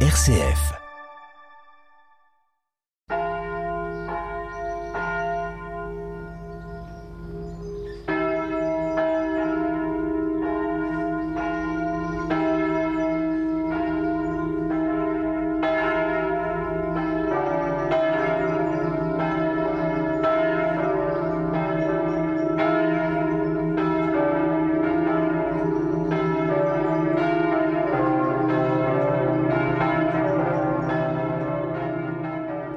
RCF.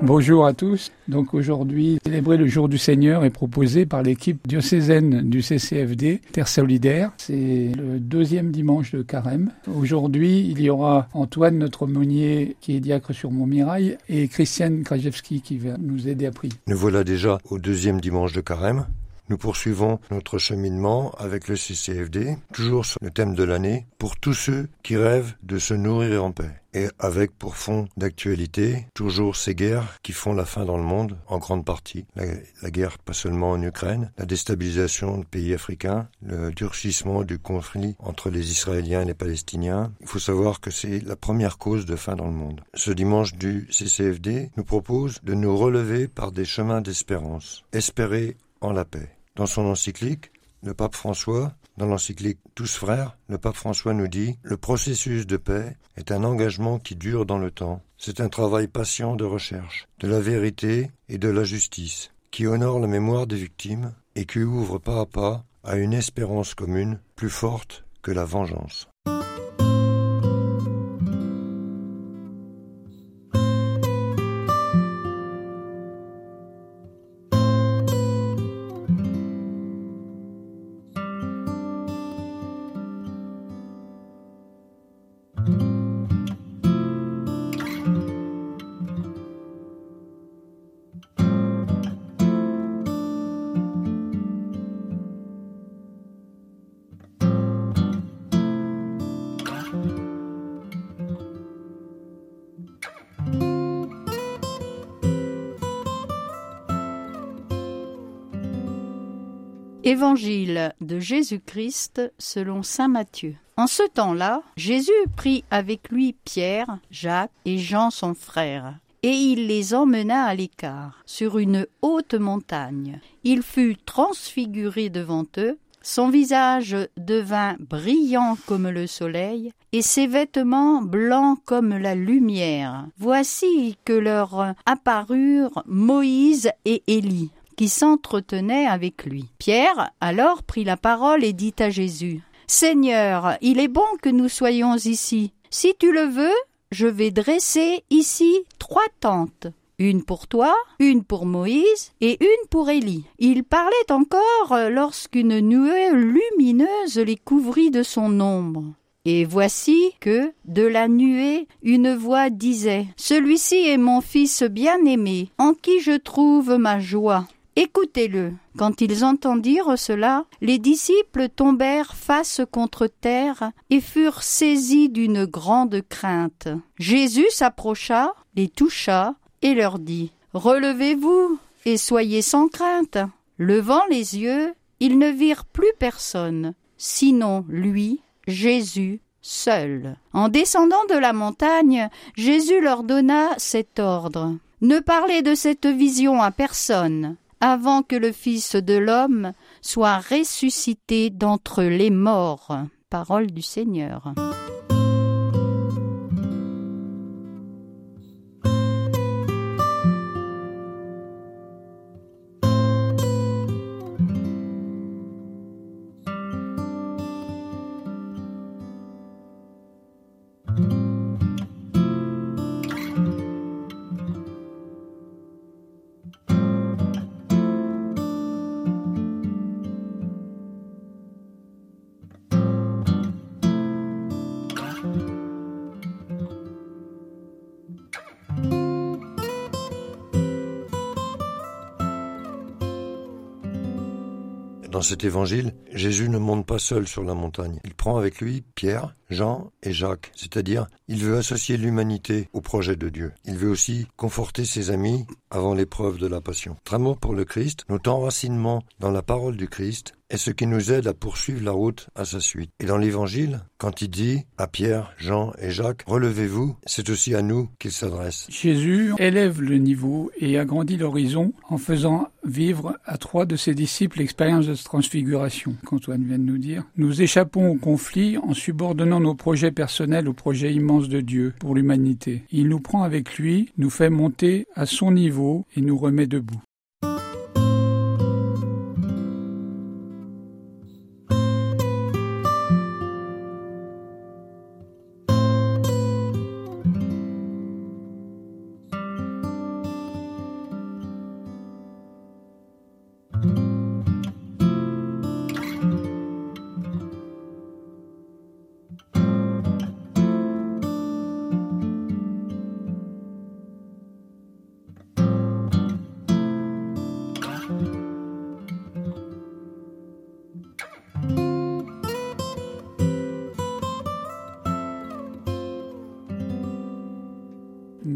Bonjour à tous. Donc aujourd'hui, célébrer le jour du Seigneur est proposé par l'équipe diocésaine du CCFD Terre Solidaire. C'est le deuxième dimanche de carême. Aujourd'hui, il y aura Antoine, notre aumônier, qui est diacre sur Montmirail, et Christiane Krajewski qui va nous aider à prier. Nous voilà déjà au deuxième dimanche de carême. Nous poursuivons notre cheminement avec le CCFD, toujours sur le thème de l'année, pour tous ceux qui rêvent de se nourrir en paix. Et avec pour fond d'actualité, toujours ces guerres qui font la fin dans le monde, en grande partie. La, guerre pas seulement en Ukraine, la déstabilisation de pays africains, le durcissement du conflit entre les Israéliens et les Palestiniens. Il faut savoir que c'est la première cause de fin dans le monde. Ce dimanche du CCFD nous propose de nous relever par des chemins d'espérance. Espérer en la paix. Dans son encyclique, le pape François, dans l'encyclique Tous frères, le pape François nous dit Le processus de paix est un engagement qui dure dans le temps. C'est un travail patient de recherche, de la vérité et de la justice, qui honore la mémoire des victimes et qui ouvre pas à pas à une espérance commune plus forte que la vengeance. Évangile de Jésus-Christ selon Saint Matthieu. En ce temps-là, Jésus prit avec lui Pierre, Jacques et Jean son frère, et il les emmena à l'écart, sur une haute montagne. Il fut transfiguré devant eux, son visage devint brillant comme le soleil, et ses vêtements blancs comme la lumière. Voici que leur apparurent Moïse et Élie qui s'entretenait avec lui. Pierre alors prit la parole et dit à Jésus Seigneur, il est bon que nous soyons ici. Si tu le veux, je vais dresser ici trois tentes. Une pour toi, une pour Moïse et une pour Élie. Il parlait encore lorsqu'une nuée lumineuse les couvrit de son ombre. Et voici que, de la nuée, une voix disait Celui-ci est mon fils bien-aimé, en qui je trouve ma joie. Écoutez-le. Quand ils entendirent cela, les disciples tombèrent face contre terre et furent saisis d'une grande crainte. Jésus s'approcha, les toucha et leur dit Relevez-vous et soyez sans crainte. Levant les yeux, ils ne virent plus personne, sinon lui, Jésus, seul. En descendant de la montagne, Jésus leur donna cet ordre. Ne parlez de cette vision à personne avant que le Fils de l'homme soit ressuscité d'entre les morts. Parole du Seigneur. Dans cet évangile, Jésus ne monte pas seul sur la montagne. Il prend avec lui Pierre, Jean et Jacques, c'est-à-dire il veut associer l'humanité au projet de Dieu. Il veut aussi conforter ses amis avant l'épreuve de la passion. Notre pour le Christ, notre enracinement dans la parole du Christ, est ce qui nous aide à poursuivre la route à sa suite. Et dans l'évangile, quand il dit à Pierre, Jean et Jacques, relevez-vous, c'est aussi à nous qu'il s'adresse. Jésus élève le niveau et agrandit l'horizon en faisant vivre à trois de ses disciples l'expérience de transfiguration, qu'Antoine vient de nous dire. Nous échappons au conflit en subordonnant nos projets personnels au projet immense de Dieu pour l'humanité. Il nous prend avec lui, nous fait monter à son niveau et nous remet debout.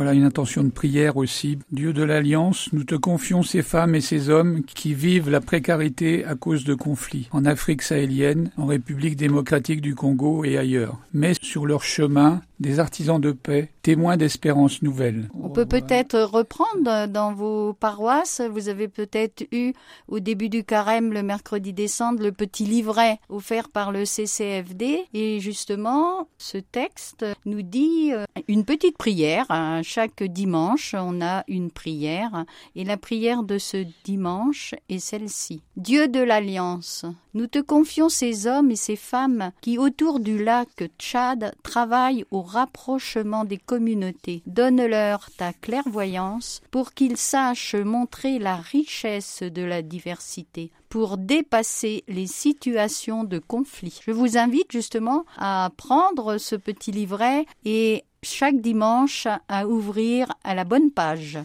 Voilà une intention de prière aussi. Dieu de l'Alliance, nous te confions ces femmes et ces hommes qui vivent la précarité à cause de conflits en Afrique sahélienne, en République démocratique du Congo et ailleurs. Mais sur leur chemin, des artisans de paix, témoins d'espérance nouvelle. On peut peut-être reprendre dans vos paroisses. Vous avez peut-être eu au début du carême le mercredi décembre le petit livret offert par le CCFD. Et justement, ce texte nous dit euh, une petite prière. Chaque dimanche, on a une prière. Et la prière de ce dimanche est celle-ci. Dieu de l'Alliance, nous te confions ces hommes et ces femmes qui, autour du lac Tchad, travaillent au rapprochement des communautés. Donne-leur ta clairvoyance pour qu'ils sachent montrer la richesse de la diversité, pour dépasser les situations de conflit. Je vous invite justement à prendre ce petit livret et chaque dimanche à ouvrir à la bonne page.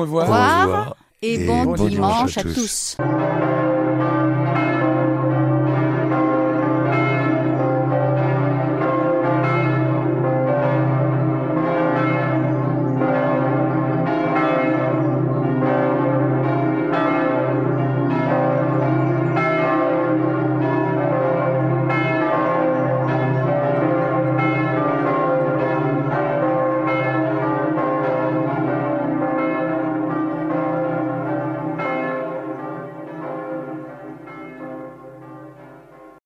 Revoir. Au revoir. Et, et bon, bon dimanche, dimanche à à tous.